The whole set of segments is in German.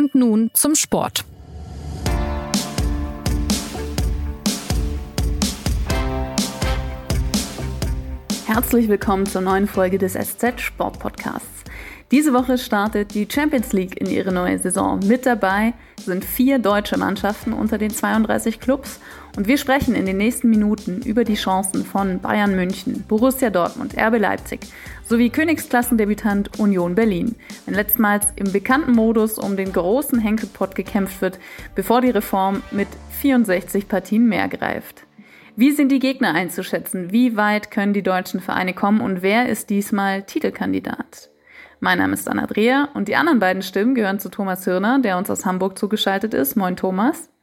Und nun zum Sport. Herzlich willkommen zur neuen Folge des SZ Sport Podcasts. Diese Woche startet die Champions League in ihre neue Saison. Mit dabei sind vier deutsche Mannschaften unter den 32 Clubs und wir sprechen in den nächsten Minuten über die Chancen von Bayern München, Borussia Dortmund, RB Leipzig sowie Königsklassendebutant Union Berlin. Wenn letztmals im bekannten Modus um den großen Henkelpott gekämpft wird, bevor die Reform mit 64 Partien mehr greift. Wie sind die Gegner einzuschätzen? Wie weit können die deutschen Vereine kommen und wer ist diesmal Titelkandidat? Mein Name ist Anna Dreher und die anderen beiden Stimmen gehören zu Thomas Hirner, der uns aus Hamburg zugeschaltet ist. Moin Thomas.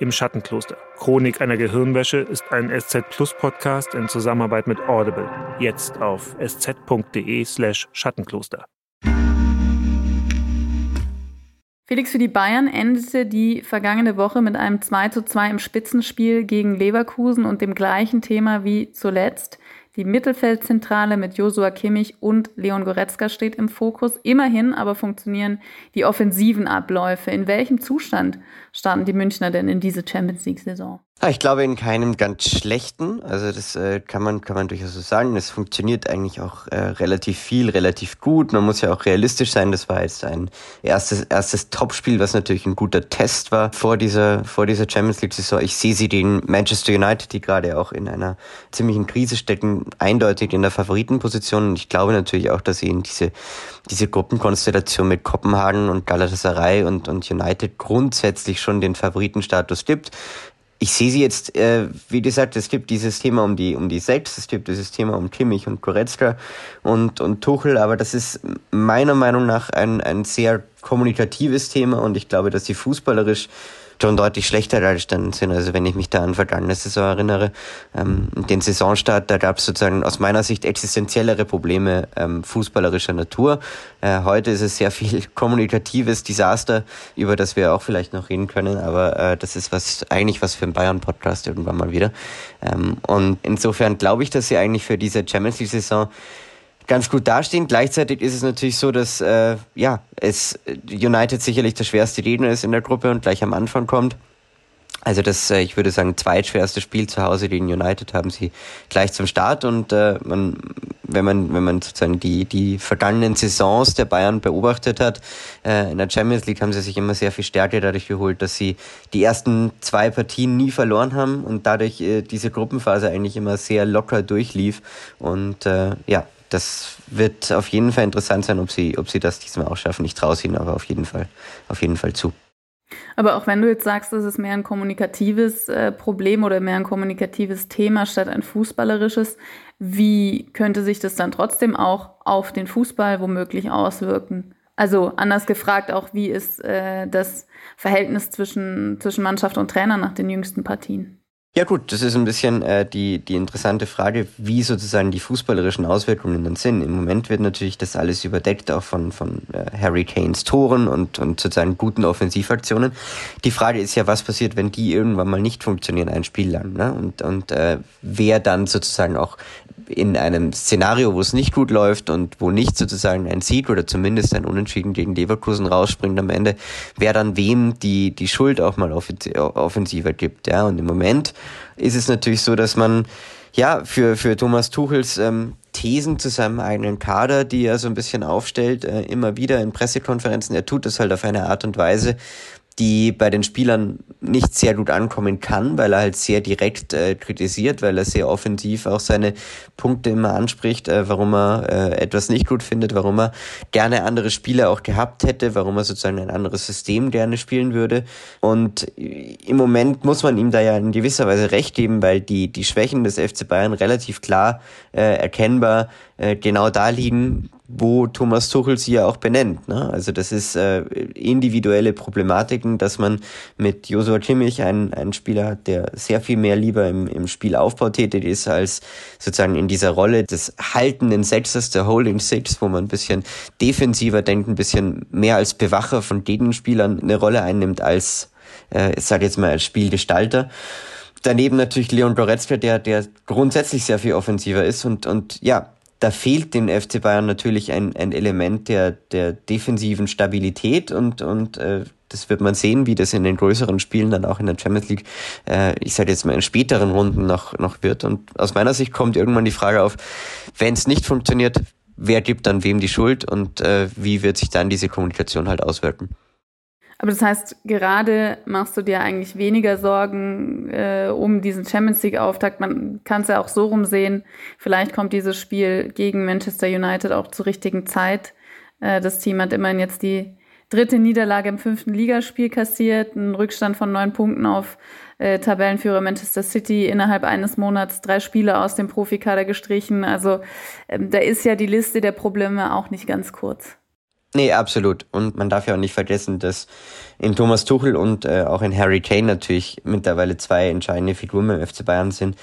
Im Schattenkloster. Chronik einer Gehirnwäsche ist ein SZ Plus Podcast in Zusammenarbeit mit Audible. Jetzt auf sz.de slash Schattenkloster. Felix, für die Bayern endete die vergangene Woche mit einem 2 zu 2 im Spitzenspiel gegen Leverkusen und dem gleichen Thema wie zuletzt. Die Mittelfeldzentrale mit Josua Kimmich und Leon Goretzka steht im Fokus. Immerhin aber funktionieren die offensiven Abläufe. In welchem Zustand starten die Münchner denn in diese Champions League-Saison? Ich glaube in keinem ganz schlechten. Also das äh, kann man kann man durchaus so sagen. Es funktioniert eigentlich auch äh, relativ viel, relativ gut. Man muss ja auch realistisch sein. Das war jetzt ein erstes erstes Topspiel, was natürlich ein guter Test war vor dieser vor dieser Champions League Saison. Ich sehe sie den Manchester United, die gerade auch in einer ziemlichen Krise stecken, eindeutig in der Favoritenposition. Und ich glaube natürlich auch, dass sie in diese diese Gruppenkonstellation mit Kopenhagen und Galatasaray und und United grundsätzlich schon den Favoritenstatus gibt ich sehe sie jetzt, äh, wie gesagt, es gibt dieses Thema um die, um die Sechs, es gibt dieses Thema um Kimmich und Goretzka und, und Tuchel, aber das ist meiner Meinung nach ein, ein sehr kommunikatives Thema und ich glaube, dass sie fußballerisch schon deutlich schlechter dargestanden sind. Also wenn ich mich da an vergangene Saison erinnere, ähm, den Saisonstart, da gab es sozusagen aus meiner Sicht existenziellere Probleme ähm, fußballerischer Natur. Äh, heute ist es sehr viel kommunikatives Desaster, über das wir auch vielleicht noch reden können, aber äh, das ist was eigentlich was für einen Bayern-Podcast irgendwann mal wieder. Ähm, und insofern glaube ich, dass sie eigentlich für diese Champions League-Saison ganz gut dastehen. Gleichzeitig ist es natürlich so, dass äh, ja es United sicherlich der schwerste Gegner ist in der Gruppe und gleich am Anfang kommt. Also das, äh, ich würde sagen, zweitschwerste Spiel zu Hause gegen United haben sie gleich zum Start und äh, man, wenn man, wenn man sozusagen die, die vergangenen Saisons der Bayern beobachtet hat, äh, in der Champions League haben sie sich immer sehr viel Stärke dadurch geholt, dass sie die ersten zwei Partien nie verloren haben und dadurch äh, diese Gruppenphase eigentlich immer sehr locker durchlief und äh, ja, das wird auf jeden Fall interessant sein, ob sie, ob sie das diesmal auch schaffen. Ich traue es ihnen aber auf jeden Fall, auf jeden Fall zu. Aber auch wenn du jetzt sagst, das ist mehr ein kommunikatives äh, Problem oder mehr ein kommunikatives Thema statt ein fußballerisches, wie könnte sich das dann trotzdem auch auf den Fußball womöglich auswirken? Also anders gefragt auch, wie ist äh, das Verhältnis zwischen, zwischen Mannschaft und Trainer nach den jüngsten Partien? Ja gut, das ist ein bisschen äh, die, die interessante Frage, wie sozusagen die fußballerischen Auswirkungen dann sind. Im Moment wird natürlich das alles überdeckt, auch von, von äh, Harry Kanes Toren und, und sozusagen guten Offensivaktionen. Die Frage ist ja, was passiert, wenn die irgendwann mal nicht funktionieren, ein Spiel lang. Ne? Und, und äh, wer dann sozusagen auch in einem Szenario, wo es nicht gut läuft und wo nicht sozusagen ein Sieg oder zumindest ein Unentschieden gegen Leverkusen rausspringt am Ende, wer dann wem die, die Schuld auch mal offensiver gibt. Ja? Und im Moment ist es natürlich so, dass man ja für, für Thomas Tuchels ähm, Thesen zu seinem eigenen Kader, die er so ein bisschen aufstellt, äh, immer wieder in Pressekonferenzen. Er tut das halt auf eine Art und Weise, die bei den Spielern nicht sehr gut ankommen kann, weil er halt sehr direkt äh, kritisiert, weil er sehr offensiv auch seine Punkte immer anspricht, äh, warum er äh, etwas nicht gut findet, warum er gerne andere Spiele auch gehabt hätte, warum er sozusagen ein anderes System gerne spielen würde. Und im Moment muss man ihm da ja in gewisser Weise recht geben, weil die, die Schwächen des FC Bayern relativ klar äh, erkennbar äh, genau da liegen, wo Thomas Tuchel sie ja auch benennt. Ne? Also das ist äh, individuelle Problematiken, dass man mit Josua Kimmich einen, einen Spieler hat, der sehr viel mehr lieber im, im Spielaufbau tätig ist, als sozusagen in dieser Rolle des haltenden Setzers, der Holding Six, wo man ein bisschen defensiver denkt, ein bisschen mehr als Bewacher von Gegenspielern eine Rolle einnimmt, als, äh, ich sage jetzt mal, als Spielgestalter daneben natürlich Leon Goretzka, der, der grundsätzlich sehr viel offensiver ist und, und ja, da fehlt dem FC Bayern natürlich ein, ein Element der, der defensiven Stabilität und, und äh, das wird man sehen, wie das in den größeren Spielen dann auch in der Champions League, äh, ich sage jetzt mal in späteren Runden noch, noch wird. Und aus meiner Sicht kommt irgendwann die Frage auf, wenn es nicht funktioniert, wer gibt dann wem die Schuld und äh, wie wird sich dann diese Kommunikation halt auswirken? Aber das heißt, gerade machst du dir eigentlich weniger Sorgen äh, um diesen Champions League-Auftakt. Man kann es ja auch so rumsehen. Vielleicht kommt dieses Spiel gegen Manchester United auch zur richtigen Zeit. Äh, das Team hat immerhin jetzt die dritte Niederlage im fünften Ligaspiel kassiert, einen Rückstand von neun Punkten auf äh, Tabellenführer Manchester City innerhalb eines Monats drei Spiele aus dem Profikader gestrichen. Also ähm, da ist ja die Liste der Probleme auch nicht ganz kurz. Nee, absolut. Und man darf ja auch nicht vergessen, dass in Thomas Tuchel und äh, auch in Harry Kane natürlich mittlerweile zwei entscheidende Figuren beim FC Bayern sind,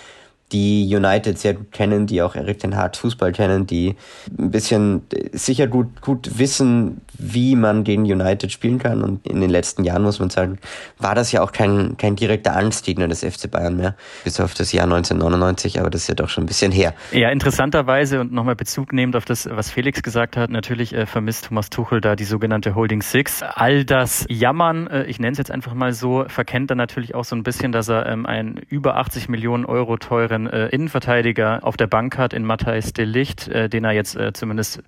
die United sehr gut kennen, die auch Erik den Hart Fußball kennen, die ein bisschen sicher gut, gut wissen, wie man gegen United spielen kann. Und in den letzten Jahren, muss man sagen, war das ja auch kein, kein direkter Angstgegner des FC Bayern mehr, bis auf das Jahr 1999, aber das ist ja doch schon ein bisschen her. Ja, interessanterweise und nochmal Bezug nehmend auf das, was Felix gesagt hat, natürlich äh, vermisst Thomas Tuchel da die sogenannte Holding Six. All das Jammern, äh, ich nenne es jetzt einfach mal so, verkennt dann natürlich auch so ein bisschen, dass er ähm, einen über 80 Millionen Euro teuren einen äh, Innenverteidiger auf der Bank hat in Matthijs de Licht, äh, den er jetzt äh, zumindest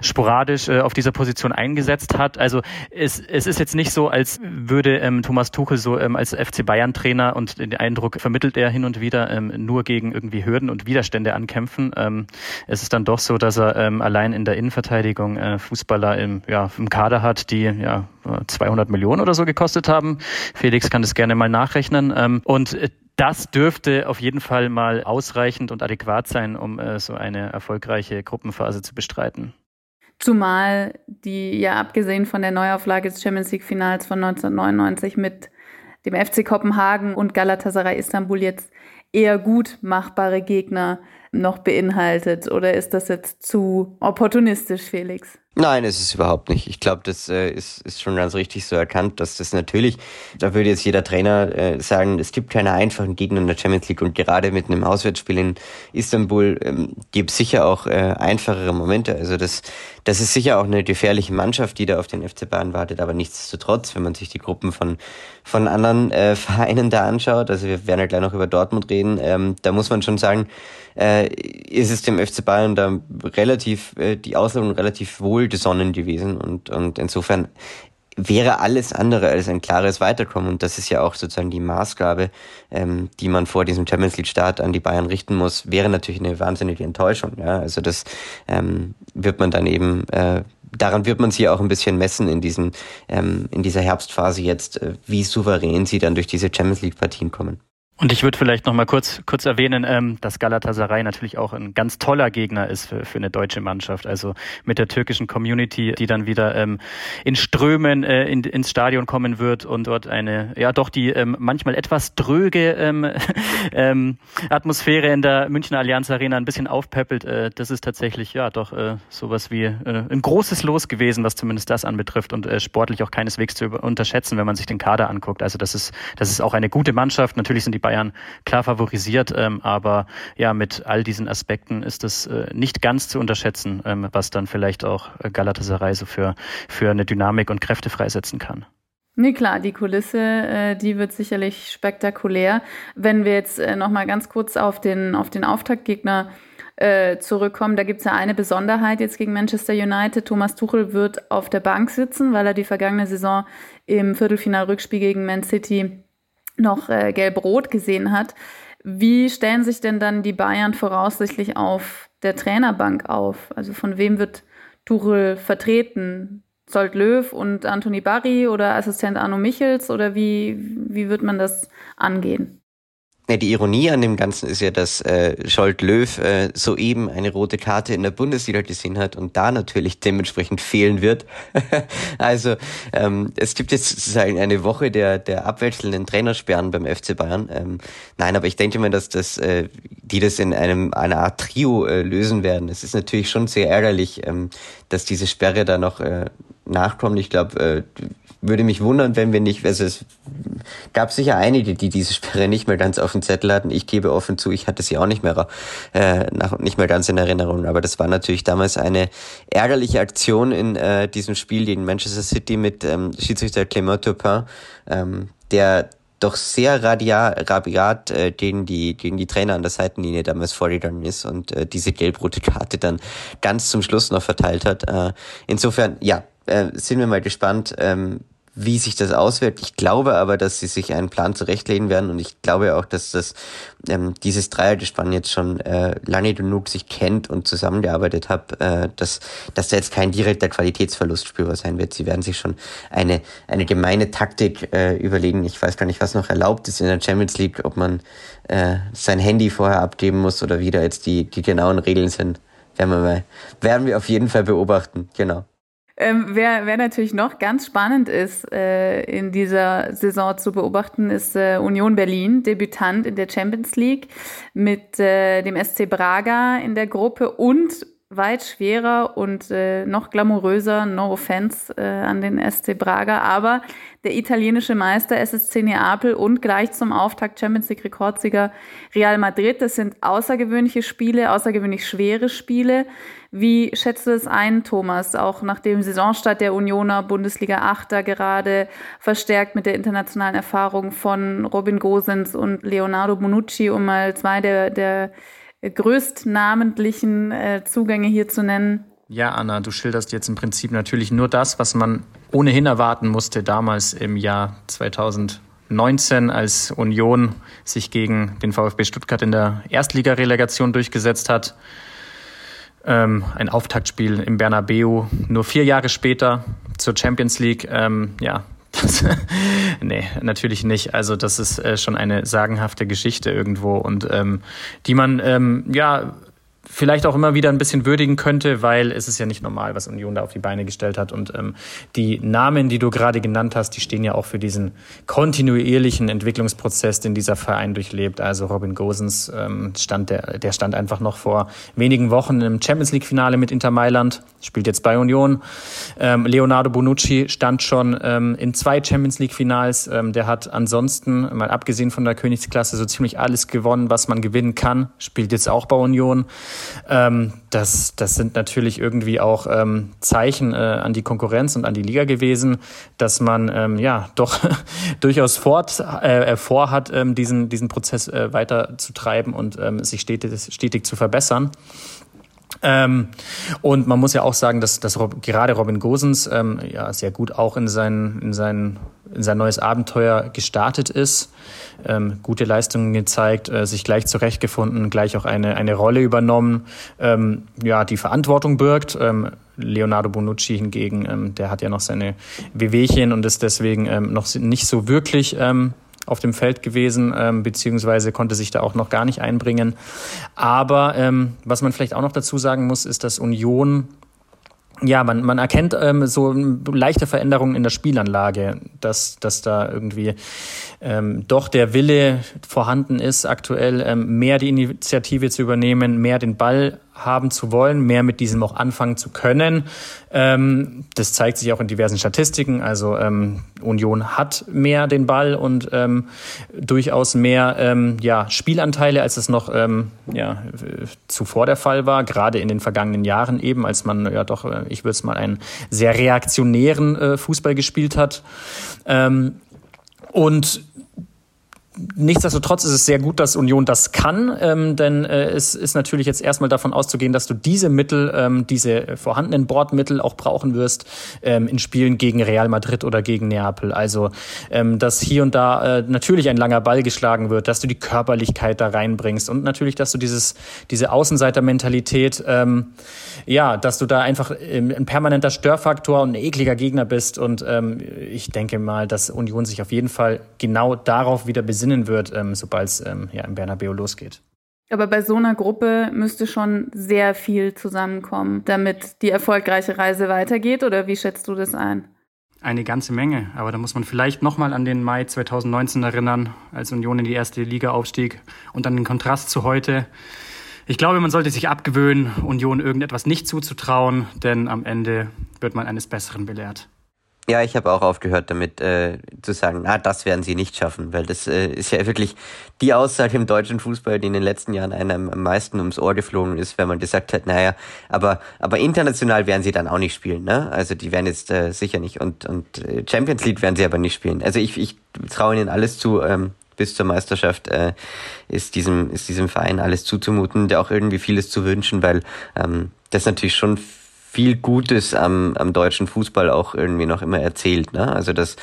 sporadisch äh, auf dieser Position eingesetzt hat. Also es, es ist jetzt nicht so, als würde ähm, Thomas Tuchel so ähm, als FC Bayern Trainer und den Eindruck vermittelt er hin und wieder ähm, nur gegen irgendwie Hürden und Widerstände ankämpfen. Ähm, es ist dann doch so, dass er ähm, allein in der Innenverteidigung äh, Fußballer im, ja, im Kader hat, die ja 200 Millionen oder so gekostet haben. Felix kann das gerne mal nachrechnen. Ähm, und äh, das dürfte auf jeden Fall mal ausreichend und adäquat sein, um äh, so eine erfolgreiche Gruppenphase zu bestreiten. Zumal die ja abgesehen von der Neuauflage des Champions League Finals von 1999 mit dem FC Kopenhagen und Galatasaray Istanbul jetzt eher gut machbare Gegner noch beinhaltet. Oder ist das jetzt zu opportunistisch, Felix? Nein, es ist überhaupt nicht. Ich glaube, das äh, ist, ist schon ganz richtig so erkannt, dass das natürlich, da würde jetzt jeder Trainer äh, sagen, es gibt keine einfachen Gegner in der Champions League und gerade mit einem Auswärtsspiel in Istanbul ähm, gibt es sicher auch äh, einfachere Momente. Also das, das ist sicher auch eine gefährliche Mannschaft, die da auf den FC Bayern wartet, aber nichtsdestotrotz, wenn man sich die Gruppen von, von anderen äh, Vereinen da anschaut, also wir werden ja gleich noch über Dortmund reden, ähm, da muss man schon sagen, äh, ist es dem FC Bayern da relativ, äh, die Auslösung relativ wohl gesonnen gewesen und, und insofern wäre alles andere als ein klares Weiterkommen. Und das ist ja auch sozusagen die Maßgabe, ähm, die man vor diesem Champions League Start an die Bayern richten muss, wäre natürlich eine wahnsinnige Enttäuschung. Ja? Also das ähm, wird man dann eben, äh, daran wird man sie auch ein bisschen messen in diesen, ähm, in dieser Herbstphase jetzt, äh, wie souverän sie dann durch diese Champions League Partien kommen. Und ich würde vielleicht noch mal kurz, kurz erwähnen, ähm, dass Galatasaray natürlich auch ein ganz toller Gegner ist für, für eine deutsche Mannschaft. Also mit der türkischen Community, die dann wieder ähm, in Strömen äh, in, ins Stadion kommen wird und dort eine, ja doch die ähm, manchmal etwas dröge ähm, ähm, Atmosphäre in der Münchner Allianz Arena ein bisschen aufpeppelt. Äh, das ist tatsächlich ja doch äh, sowas wie äh, ein großes Los gewesen, was zumindest das anbetrifft und äh, sportlich auch keineswegs zu unterschätzen, wenn man sich den Kader anguckt. Also das ist, das ist auch eine gute Mannschaft. Natürlich sind die Bayern klar favorisiert, ähm, aber ja, mit all diesen Aspekten ist es äh, nicht ganz zu unterschätzen, ähm, was dann vielleicht auch Galatasaray so für, für eine Dynamik und Kräfte freisetzen kann. Nee, klar, die Kulisse, äh, die wird sicherlich spektakulär. Wenn wir jetzt äh, noch mal ganz kurz auf den, auf den Auftaktgegner äh, zurückkommen, da gibt es ja eine Besonderheit jetzt gegen Manchester United. Thomas Tuchel wird auf der Bank sitzen, weil er die vergangene Saison im Viertelfinal-Rückspiel gegen Man City noch äh, gelb-rot gesehen hat. Wie stellen sich denn dann die Bayern voraussichtlich auf der Trainerbank auf? Also von wem wird Tuchel vertreten? Zolt Löw und Anthony Barry oder Assistent Arno Michels oder wie, wie wird man das angehen? Ja, die Ironie an dem Ganzen ist ja, dass äh, Scholt Löw äh, soeben eine rote Karte in der Bundesliga gesehen hat und da natürlich dementsprechend fehlen wird. also ähm, es gibt jetzt sozusagen eine Woche der, der abwechselnden Trainersperren beim FC Bayern. Ähm, nein, aber ich denke mal, dass das, äh, die das in einem einer Art Trio äh, lösen werden. Es ist natürlich schon sehr ärgerlich, ähm, dass diese Sperre da noch äh, nachkommt. Ich glaube, äh, würde mich wundern, wenn wir nicht, also es gab sicher einige, die diese Sperre nicht mehr ganz auf dem Zettel hatten. Ich gebe offen zu, ich hatte sie auch nicht mehr, äh, nach, nicht mehr ganz in Erinnerung. Aber das war natürlich damals eine ärgerliche Aktion in äh, diesem Spiel gegen Manchester City mit ähm, Schiedsrichter Clément Turpin, ähm, der doch sehr radiat, rabiat äh, gegen die gegen die Trainer an der Seitenlinie damals vorgegangen ist und äh, diese gelb-rote Karte dann ganz zum Schluss noch verteilt hat. Äh, insofern, ja, äh, sind wir mal gespannt, ähm, wie sich das auswirkt. Ich glaube aber, dass sie sich einen Plan zurechtlegen werden und ich glaube auch, dass das ähm, dieses Dreiergespann jetzt schon äh, lange genug sich kennt und zusammengearbeitet hat, äh, dass, dass da jetzt kein direkter Qualitätsverlust spürbar sein wird. Sie werden sich schon eine, eine gemeine Taktik äh, überlegen. Ich weiß gar nicht, was noch erlaubt ist in der Champions League, ob man äh, sein Handy vorher abgeben muss oder wie da jetzt die, die genauen Regeln sind. Werden wir, mal, werden wir auf jeden Fall beobachten, genau. Ähm, wer, wer natürlich noch ganz spannend ist, äh, in dieser Saison zu beobachten, ist äh, Union Berlin, Debütant in der Champions League mit äh, dem SC Braga in der Gruppe und weit schwerer und äh, noch glamouröser, no offense äh, an den SC Braga, aber der italienische Meister SSC Neapel und gleich zum Auftakt Champions League Rekordsieger Real Madrid. Das sind außergewöhnliche Spiele, außergewöhnlich schwere Spiele. Wie schätzt du es ein, Thomas, auch nach dem Saisonstart der Unioner Bundesliga 8 da gerade verstärkt mit der internationalen Erfahrung von Robin Gosens und Leonardo Bonucci, um mal zwei der, der größtnamentlichen äh, Zugänge hier zu nennen? Ja, Anna, du schilderst jetzt im Prinzip natürlich nur das, was man ohnehin erwarten musste damals im Jahr 2019, als Union sich gegen den VfB Stuttgart in der Erstligarelegation durchgesetzt hat. Ähm, ein Auftaktspiel im Bernabeu, nur vier Jahre später zur Champions League. Ähm, ja, nee, natürlich nicht. Also das ist äh, schon eine sagenhafte Geschichte irgendwo und ähm, die man ähm, ja vielleicht auch immer wieder ein bisschen würdigen könnte, weil es ist ja nicht normal, was Union da auf die Beine gestellt hat. Und ähm, die Namen, die du gerade genannt hast, die stehen ja auch für diesen kontinuierlichen Entwicklungsprozess, den dieser Verein durchlebt. Also Robin Gosens ähm, stand, der, der stand einfach noch vor wenigen Wochen im Champions League-Finale mit Inter Mailand, spielt jetzt bei Union. Ähm, Leonardo Bonucci stand schon ähm, in zwei Champions League-Finals. Ähm, der hat ansonsten, mal abgesehen von der Königsklasse, so ziemlich alles gewonnen, was man gewinnen kann. Spielt jetzt auch bei Union. Ähm, das, das sind natürlich irgendwie auch ähm, Zeichen äh, an die Konkurrenz und an die Liga gewesen, dass man ähm, ja doch durchaus fort, äh, vorhat, ähm, diesen, diesen Prozess äh, weiter zu treiben und ähm, sich stetig, stetig zu verbessern. Ähm, und man muss ja auch sagen, dass, dass Rob, gerade Robin Gosens ähm, ja sehr gut auch in sein, in sein, in sein neues Abenteuer gestartet ist, ähm, gute Leistungen gezeigt, äh, sich gleich zurechtgefunden, gleich auch eine, eine Rolle übernommen, ähm, ja, die Verantwortung birgt. Ähm, Leonardo Bonucci hingegen, ähm, der hat ja noch seine Wehwehchen und ist deswegen ähm, noch nicht so wirklich ähm, auf dem Feld gewesen, ähm, beziehungsweise konnte sich da auch noch gar nicht einbringen. Aber ähm, was man vielleicht auch noch dazu sagen muss, ist, dass Union ja, man, man erkennt ähm, so leichte Veränderungen in der Spielanlage, dass, dass da irgendwie ähm, doch der Wille vorhanden ist, aktuell ähm, mehr die Initiative zu übernehmen, mehr den Ball haben zu wollen, mehr mit diesem auch anfangen zu können. Ähm, das zeigt sich auch in diversen Statistiken. Also ähm, Union hat mehr den Ball und ähm, durchaus mehr ähm, ja, Spielanteile, als es noch ähm, ja, zuvor der Fall war, gerade in den vergangenen Jahren eben, als man ja doch, äh, ich würde es mal einen sehr reaktionären äh, Fußball gespielt hat. Ähm, und Nichtsdestotrotz ist es sehr gut, dass Union das kann, ähm, denn äh, es ist natürlich jetzt erstmal davon auszugehen, dass du diese Mittel, ähm, diese vorhandenen Bordmittel auch brauchen wirst ähm, in Spielen gegen Real Madrid oder gegen Neapel. Also, ähm, dass hier und da äh, natürlich ein langer Ball geschlagen wird, dass du die Körperlichkeit da reinbringst und natürlich, dass du dieses, diese Außenseitermentalität, ähm, ja, dass du da einfach ähm, ein permanenter Störfaktor und ein ekliger Gegner bist. Und ähm, ich denke mal, dass Union sich auf jeden Fall genau darauf wieder besinnt, entsinnen wird, ähm, sobald es ähm, ja, im Bernabeu losgeht. Aber bei so einer Gruppe müsste schon sehr viel zusammenkommen, damit die erfolgreiche Reise weitergeht. Oder wie schätzt du das ein? Eine ganze Menge. Aber da muss man vielleicht nochmal an den Mai 2019 erinnern, als Union in die erste Liga aufstieg und dann den Kontrast zu heute. Ich glaube, man sollte sich abgewöhnen, Union irgendetwas nicht zuzutrauen, denn am Ende wird man eines Besseren belehrt. Ja, ich habe auch aufgehört damit äh, zu sagen, na, das werden sie nicht schaffen, weil das äh, ist ja wirklich die Aussage im deutschen Fußball, die in den letzten Jahren einem am meisten ums Ohr geflogen ist, wenn man gesagt hat, naja, aber aber international werden sie dann auch nicht spielen, ne? Also die werden jetzt äh, sicher nicht und und äh, Champions League werden sie aber nicht spielen. Also ich ich traue ihnen alles zu. Ähm, bis zur Meisterschaft äh, ist diesem ist diesem Verein alles zuzumuten, der auch irgendwie vieles zu wünschen, weil ähm, das natürlich schon viel Gutes am, am deutschen Fußball auch irgendwie noch immer erzählt. Ne? Also dass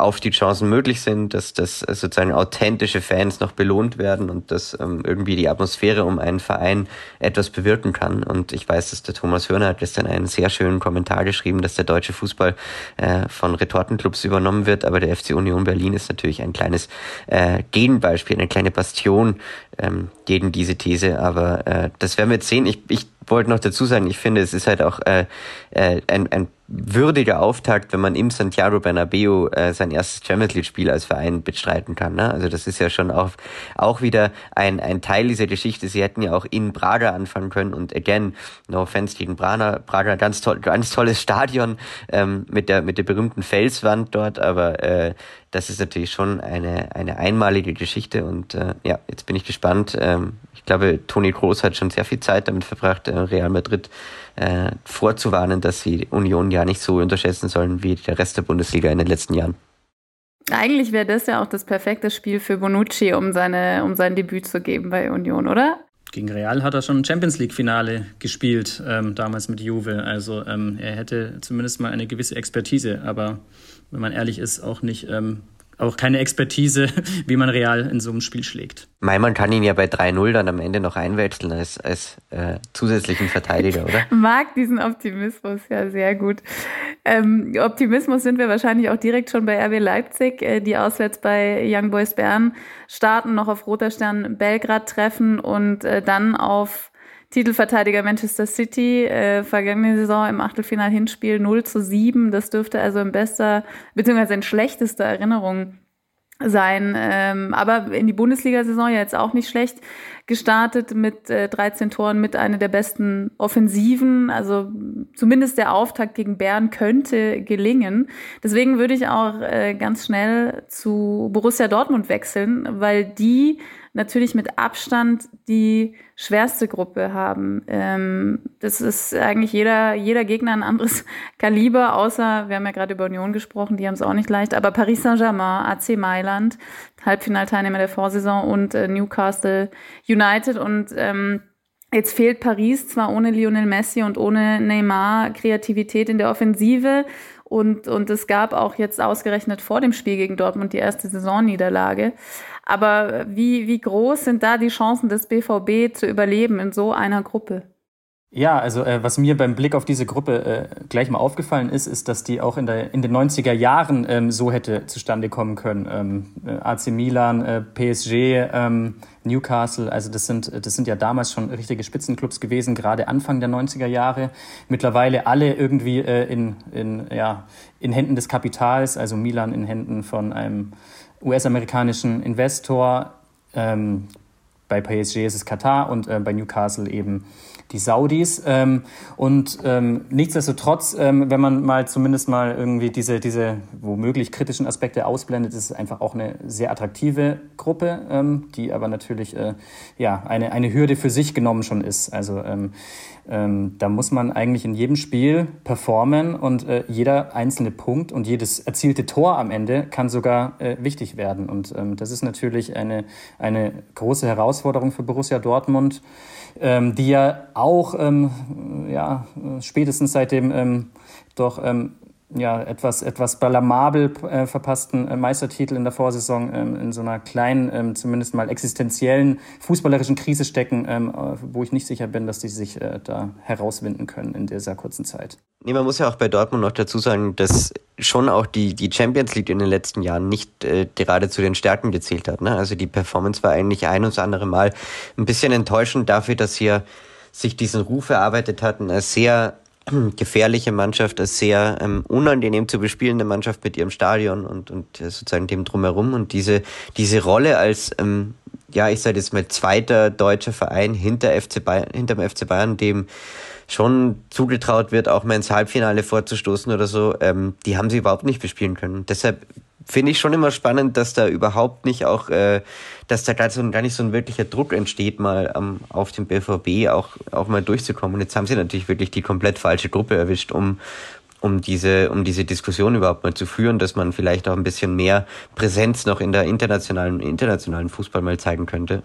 Aufstiegschancen möglich sind, dass, dass sozusagen authentische Fans noch belohnt werden und dass ähm, irgendwie die Atmosphäre um einen Verein etwas bewirken kann. Und ich weiß, dass der Thomas Hörner hat gestern einen sehr schönen Kommentar geschrieben, dass der deutsche Fußball äh, von Retortenclubs übernommen wird, aber der FC Union Berlin ist natürlich ein kleines äh, Gegenbeispiel, eine kleine Bastion ähm, gegen diese These. Aber äh, das werden wir jetzt sehen. Ich, ich wollte noch dazu sagen, ich finde, es ist halt auch äh, äh, ein, ein würdiger Auftakt, wenn man im Santiago Bernabeu äh, sein erstes Champions League Spiel als Verein bestreiten kann. Ne? Also das ist ja schon auch, auch wieder ein, ein Teil dieser Geschichte. Sie hätten ja auch in Braga anfangen können und again, no offense gegen Braga, Braga ganz toll, ganz tolles Stadion ähm, mit der mit der berühmten Felswand dort, aber äh, das ist natürlich schon eine eine einmalige Geschichte und äh, ja, jetzt bin ich gespannt. Ähm, ich glaube, Toni Kroos hat schon sehr viel Zeit damit verbracht, äh, Real Madrid äh, vorzuwarnen, dass sie Union ja nicht so unterschätzen sollen wie der Rest der Bundesliga in den letzten Jahren. Eigentlich wäre das ja auch das perfekte Spiel für Bonucci, um, seine, um sein Debüt zu geben bei Union, oder? Gegen Real hat er schon ein Champions League-Finale gespielt, ähm, damals mit Juve. Also ähm, er hätte zumindest mal eine gewisse Expertise, aber wenn man ehrlich ist, auch nicht ähm, auch keine Expertise, wie man real in so einem Spiel schlägt. man kann ihn ja bei 3-0 dann am Ende noch einwechseln als, als äh, zusätzlichen Verteidiger, oder? Ich mag diesen Optimismus ja sehr gut. Ähm, Optimismus sind wir wahrscheinlich auch direkt schon bei RB Leipzig, äh, die auswärts bei Young Boys Bern starten, noch auf Roter Stern Belgrad treffen und äh, dann auf Titelverteidiger Manchester City, äh, vergangene Saison im Achtelfinal-Hinspiel 0 zu 7. Das dürfte also in bester, beziehungsweise in schlechtester Erinnerung sein. Ähm, aber in die Bundesliga-Saison ja jetzt auch nicht schlecht gestartet mit äh, 13 Toren, mit einer der besten Offensiven. Also zumindest der Auftakt gegen Bern könnte gelingen. Deswegen würde ich auch äh, ganz schnell zu Borussia Dortmund wechseln, weil die natürlich mit Abstand die schwerste Gruppe haben. Ähm, das ist eigentlich jeder, jeder Gegner ein anderes Kaliber, außer, wir haben ja gerade über Union gesprochen, die haben es auch nicht leicht, aber Paris Saint-Germain, AC Mailand, Halbfinalteilnehmer der Vorsaison und äh, Newcastle United und ähm, Jetzt fehlt Paris zwar ohne Lionel Messi und ohne Neymar Kreativität in der Offensive und, und es gab auch jetzt ausgerechnet vor dem Spiel gegen Dortmund die erste Saisonniederlage. Aber wie, wie groß sind da die Chancen des BVB zu überleben in so einer Gruppe? Ja, also äh, was mir beim Blick auf diese Gruppe äh, gleich mal aufgefallen ist, ist, dass die auch in, der, in den 90er Jahren ähm, so hätte zustande kommen können. Ähm, äh, AC Milan, äh, PSG, ähm, Newcastle, also das sind, das sind ja damals schon richtige Spitzenclubs gewesen, gerade Anfang der 90er Jahre. Mittlerweile alle irgendwie äh, in, in, ja, in Händen des Kapitals, also Milan in Händen von einem US-amerikanischen Investor. Ähm, bei PSG ist es Katar und äh, bei Newcastle eben die Saudis. Ähm, und ähm, nichtsdestotrotz, ähm, wenn man mal zumindest mal irgendwie diese, diese womöglich kritischen Aspekte ausblendet, ist es einfach auch eine sehr attraktive Gruppe, ähm, die aber natürlich äh, ja, eine, eine Hürde für sich genommen schon ist. Also ähm, ähm, da muss man eigentlich in jedem Spiel performen und äh, jeder einzelne Punkt und jedes erzielte Tor am Ende kann sogar äh, wichtig werden. Und ähm, das ist natürlich eine, eine große Herausforderung für Borussia Dortmund ähm, die ja auch ähm, ja, spätestens seit dem ähm, doch ähm, ja, etwas, etwas blamabel äh, verpassten äh, Meistertitel in der Vorsaison ähm, in so einer kleinen, ähm, zumindest mal existenziellen fußballerischen Krise stecken, ähm, äh, wo ich nicht sicher bin, dass die sich äh, da herauswinden können in dieser kurzen Zeit. Nee, man muss ja auch bei Dortmund noch dazu sagen, dass schon auch die, die Champions League in den letzten Jahren nicht äh, gerade zu den Stärken gezählt hat. Ne? Also die Performance war eigentlich ein und das andere Mal ein bisschen enttäuschend dafür, dass hier sich diesen Ruf erarbeitet hatten als sehr gefährliche Mannschaft, als sehr ähm, unangenehm zu bespielende Mannschaft mit ihrem Stadion und, und äh, sozusagen dem drumherum. Und diese, diese Rolle als, ähm, ja, ich sage jetzt mal, zweiter deutscher Verein hinter FC Bayern, hinterm FC Bayern, dem schon zugetraut wird, auch mal ins Halbfinale vorzustoßen oder so, ähm, die haben sie überhaupt nicht bespielen können. Deshalb finde ich schon immer spannend, dass da überhaupt nicht auch, äh, dass da gar, so, gar nicht so ein wirklicher Druck entsteht, mal ähm, auf dem BVB auch, auch mal durchzukommen. Und jetzt haben sie natürlich wirklich die komplett falsche Gruppe erwischt, um, um diese, um diese Diskussion überhaupt mal zu führen, dass man vielleicht auch ein bisschen mehr Präsenz noch in der internationalen, internationalen Fußball mal zeigen könnte.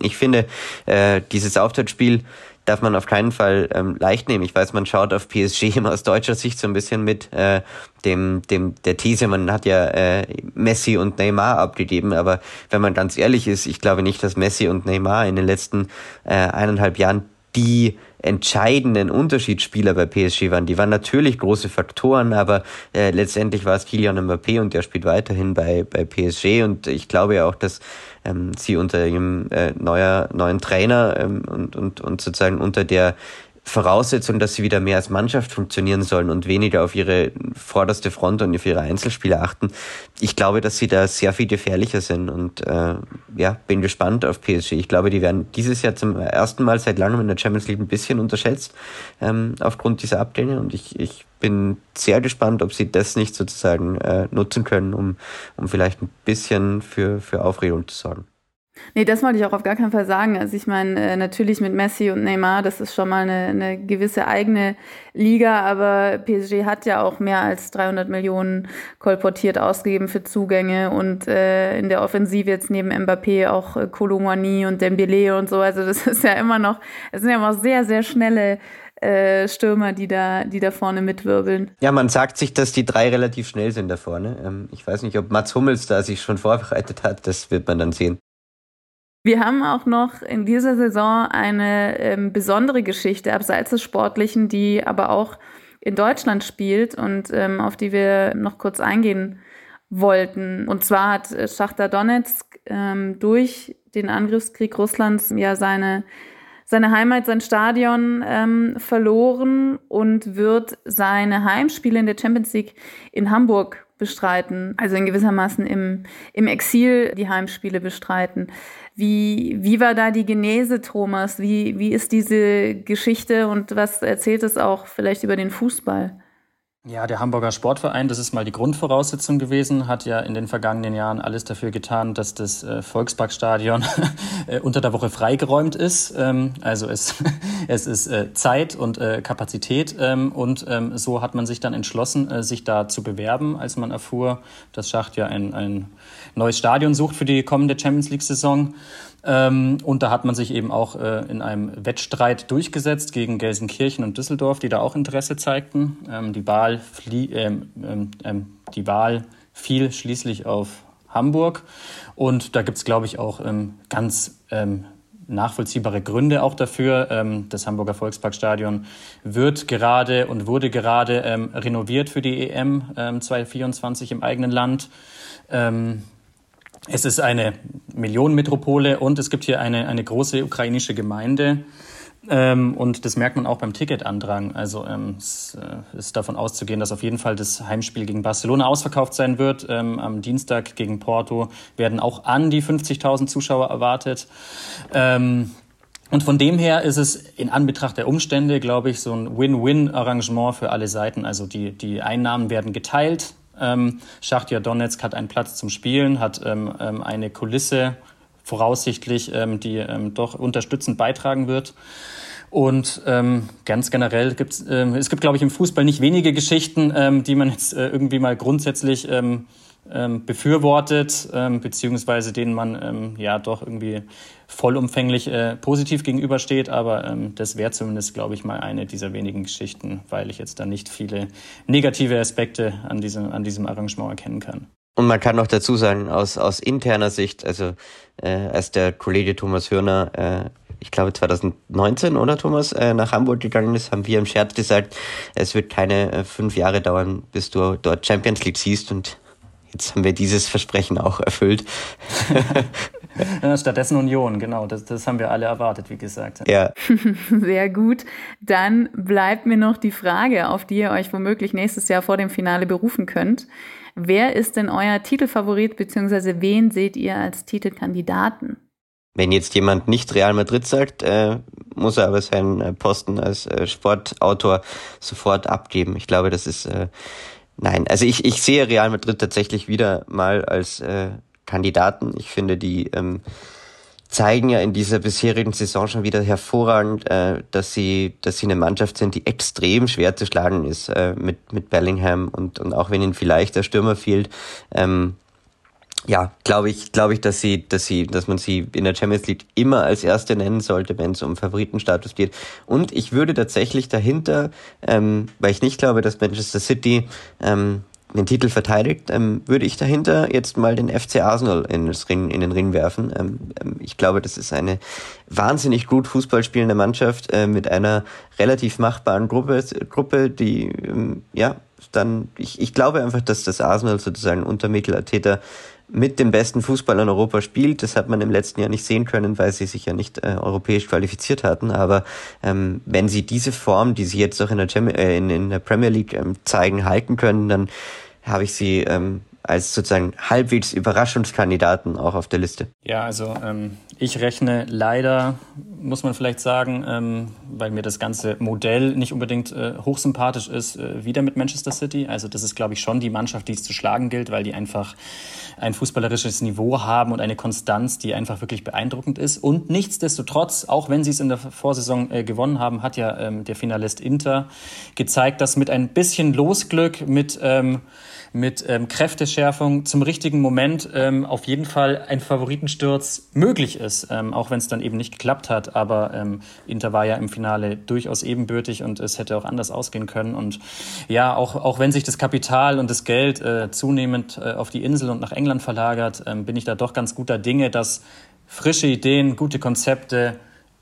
Ich finde, äh, dieses Auftaktspiel darf man auf keinen Fall ähm, leicht nehmen. Ich weiß, man schaut auf PSG immer aus deutscher Sicht so ein bisschen mit äh, dem, dem der These, man hat ja äh, Messi und Neymar abgegeben, aber wenn man ganz ehrlich ist, ich glaube nicht, dass Messi und Neymar in den letzten äh, eineinhalb Jahren die entscheidenden Unterschiedsspieler bei PSG waren. Die waren natürlich große Faktoren, aber äh, letztendlich war es Kylian Mbappé und der spielt weiterhin bei, bei PSG und ich glaube ja auch, dass ähm, sie unter ihrem äh, neuer, neuen Trainer ähm, und, und, und sozusagen unter der Voraussetzung, dass sie wieder mehr als Mannschaft funktionieren sollen und weniger auf ihre vorderste Front und auf ihre Einzelspieler achten. Ich glaube, dass sie da sehr viel gefährlicher sind und äh, ja, bin gespannt auf PSG. Ich glaube, die werden dieses Jahr zum ersten Mal seit langem in der Champions League ein bisschen unterschätzt ähm, aufgrund dieser Abgänge und ich, ich bin sehr gespannt, ob sie das nicht sozusagen äh, nutzen können, um, um vielleicht ein bisschen für, für Aufregung zu sorgen. Nee, das wollte ich auch auf gar keinen Fall sagen. Also ich meine, äh, natürlich mit Messi und Neymar, das ist schon mal eine, eine gewisse eigene Liga, aber PSG hat ja auch mehr als 300 Millionen kolportiert ausgegeben für Zugänge und äh, in der Offensive jetzt neben Mbappé auch äh, Kolomani und Dembele und so. Also das ist ja immer noch, es sind ja immer sehr, sehr schnelle äh, Stürmer, die da, die da vorne mitwirbeln. Ja, man sagt sich, dass die drei relativ schnell sind da vorne. Ähm, ich weiß nicht, ob Mats Hummels da sich schon vorbereitet hat, das wird man dann sehen. Wir haben auch noch in dieser Saison eine ähm, besondere Geschichte abseits des Sportlichen, die aber auch in Deutschland spielt und ähm, auf die wir noch kurz eingehen wollten. Und zwar hat äh, Schachter Donetsk ähm, durch den Angriffskrieg Russlands ja seine, seine Heimat, sein Stadion ähm, verloren und wird seine Heimspiele in der Champions League in Hamburg bestreiten, also in gewissermaßen im, im Exil die Heimspiele bestreiten. Wie, wie war da die Genese, Thomas? Wie, wie ist diese Geschichte und was erzählt es auch vielleicht über den Fußball? Ja, der Hamburger Sportverein, das ist mal die Grundvoraussetzung gewesen, hat ja in den vergangenen Jahren alles dafür getan, dass das äh, Volksparkstadion äh, unter der Woche freigeräumt ist. Ähm, also es, es ist äh, Zeit und Kapazität ähm, und ähm, so hat man sich dann entschlossen, sich da zu bewerben, als man erfuhr, dass Schacht ja ein, ein neues Stadion sucht für die kommende Champions League-Saison. Ähm, und da hat man sich eben auch äh, in einem Wettstreit durchgesetzt gegen Gelsenkirchen und Düsseldorf, die da auch Interesse zeigten. Ähm, die, Wahl ähm, ähm, die Wahl fiel schließlich auf Hamburg. Und da gibt es, glaube ich, auch ganz nachvollziehbare Gründe auch dafür. das Hamburger Volksparkstadion wird gerade und wurde gerade renoviert für die EM 2024 im eigenen Land. Es ist eine Millionenmetropole und es gibt hier eine, eine große ukrainische Gemeinde. Ähm, und das merkt man auch beim Ticketandrang. Also ähm, es äh, ist davon auszugehen, dass auf jeden Fall das Heimspiel gegen Barcelona ausverkauft sein wird. Ähm, am Dienstag gegen Porto werden auch an die 50.000 Zuschauer erwartet. Ähm, und von dem her ist es in Anbetracht der Umstände, glaube ich, so ein Win-Win-Arrangement für alle Seiten. Also die, die Einnahmen werden geteilt. Ähm, Schachtja Donetsk hat einen Platz zum Spielen, hat ähm, ähm, eine Kulisse voraussichtlich, ähm, die ähm, doch unterstützend beitragen wird. Und ähm, ganz generell gibt es, ähm, es gibt, glaube ich, im Fußball nicht wenige Geschichten, ähm, die man jetzt äh, irgendwie mal grundsätzlich ähm, ähm, befürwortet, ähm, beziehungsweise denen man ähm, ja doch irgendwie vollumfänglich äh, positiv gegenübersteht. Aber ähm, das wäre zumindest, glaube ich, mal eine dieser wenigen Geschichten, weil ich jetzt da nicht viele negative Aspekte an diesem, an diesem Arrangement erkennen kann. Und man kann noch dazu sagen, aus, aus interner Sicht, also äh, als der Kollege Thomas Hörner, äh, ich glaube 2019, oder Thomas, äh, nach Hamburg gegangen ist, haben wir im Scherz gesagt, es wird keine äh, fünf Jahre dauern, bis du dort Champions League siehst und jetzt haben wir dieses Versprechen auch erfüllt. Stattdessen Union, genau. Das, das haben wir alle erwartet, wie gesagt. Ja. Sehr gut. Dann bleibt mir noch die Frage, auf die ihr euch womöglich nächstes Jahr vor dem Finale berufen könnt. Wer ist denn euer Titelfavorit, beziehungsweise wen seht ihr als Titelkandidaten? Wenn jetzt jemand nicht Real Madrid sagt, äh, muss er aber seinen äh, Posten als äh, Sportautor sofort abgeben. Ich glaube, das ist äh, nein. Also ich, ich sehe Real Madrid tatsächlich wieder mal als äh, Kandidaten. Ich finde, die ähm, zeigen ja in dieser bisherigen Saison schon wieder hervorragend, äh, dass sie, dass sie eine Mannschaft sind, die extrem schwer zu schlagen ist äh, mit mit Bellingham und und auch wenn ihnen vielleicht der Stürmer fehlt. Ähm, ja, glaube ich, glaube ich, dass sie, dass sie, dass man sie in der Champions League immer als erste nennen sollte, wenn es um Favoritenstatus geht. Und ich würde tatsächlich dahinter, ähm, weil ich nicht glaube, dass Manchester City ähm, den Titel verteidigt, ähm, würde ich dahinter jetzt mal den FC Arsenal in, das Ring, in den Ring werfen. Ähm, ähm, ich glaube, das ist eine wahnsinnig gut Fußball spielende Mannschaft äh, mit einer relativ machbaren Gruppe, Gruppe die, ähm, ja, dann, ich, ich glaube einfach, dass das Arsenal sozusagen unter Mikel Arteta mit dem besten Fußball in Europa spielt. Das hat man im letzten Jahr nicht sehen können, weil sie sich ja nicht äh, europäisch qualifiziert hatten. Aber ähm, wenn sie diese Form, die sie jetzt auch in der, Gem äh, in, in der Premier League ähm, zeigen, halten können, dann habe ich sie ähm, als sozusagen halbwegs Überraschungskandidaten auch auf der Liste. Ja, also ähm, ich rechne leider, muss man vielleicht sagen, ähm, weil mir das ganze Modell nicht unbedingt äh, hochsympathisch ist, äh, wieder mit Manchester City. Also das ist, glaube ich, schon die Mannschaft, die es zu schlagen gilt, weil die einfach ein fußballerisches Niveau haben und eine Konstanz, die einfach wirklich beeindruckend ist. Und nichtsdestotrotz, auch wenn sie es in der Vorsaison äh, gewonnen haben, hat ja ähm, der Finalist Inter gezeigt, dass mit ein bisschen Losglück, mit ähm, mit ähm, Kräfteschärfung zum richtigen Moment ähm, auf jeden Fall ein Favoritensturz möglich ist, ähm, auch wenn es dann eben nicht geklappt hat. Aber ähm, Inter war ja im Finale durchaus ebenbürtig und es hätte auch anders ausgehen können. Und ja, auch, auch wenn sich das Kapital und das Geld äh, zunehmend äh, auf die Insel und nach England verlagert, äh, bin ich da doch ganz guter Dinge, dass frische Ideen, gute Konzepte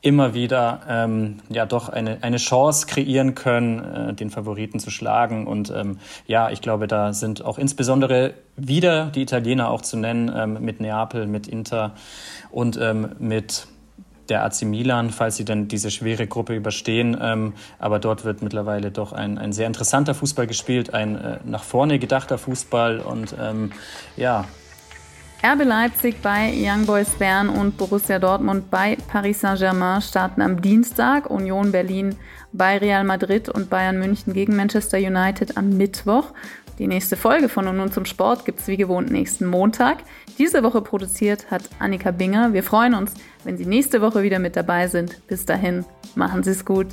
immer wieder ähm, ja doch eine, eine Chance kreieren können, äh, den Favoriten zu schlagen. Und ähm, ja, ich glaube, da sind auch insbesondere wieder die Italiener auch zu nennen, ähm, mit Neapel, mit Inter und ähm, mit der AC Milan, falls sie dann diese schwere Gruppe überstehen. Ähm, aber dort wird mittlerweile doch ein, ein sehr interessanter Fußball gespielt, ein äh, nach vorne gedachter Fußball. Und ähm, ja, RB Leipzig bei Young Boys Bern und Borussia Dortmund bei Paris Saint-Germain starten am Dienstag, Union Berlin bei Real Madrid und Bayern München gegen Manchester United am Mittwoch. Die nächste Folge von Und nun zum Sport gibt es wie gewohnt nächsten Montag. Diese Woche produziert hat Annika Binger. Wir freuen uns, wenn Sie nächste Woche wieder mit dabei sind. Bis dahin, machen Sie es gut.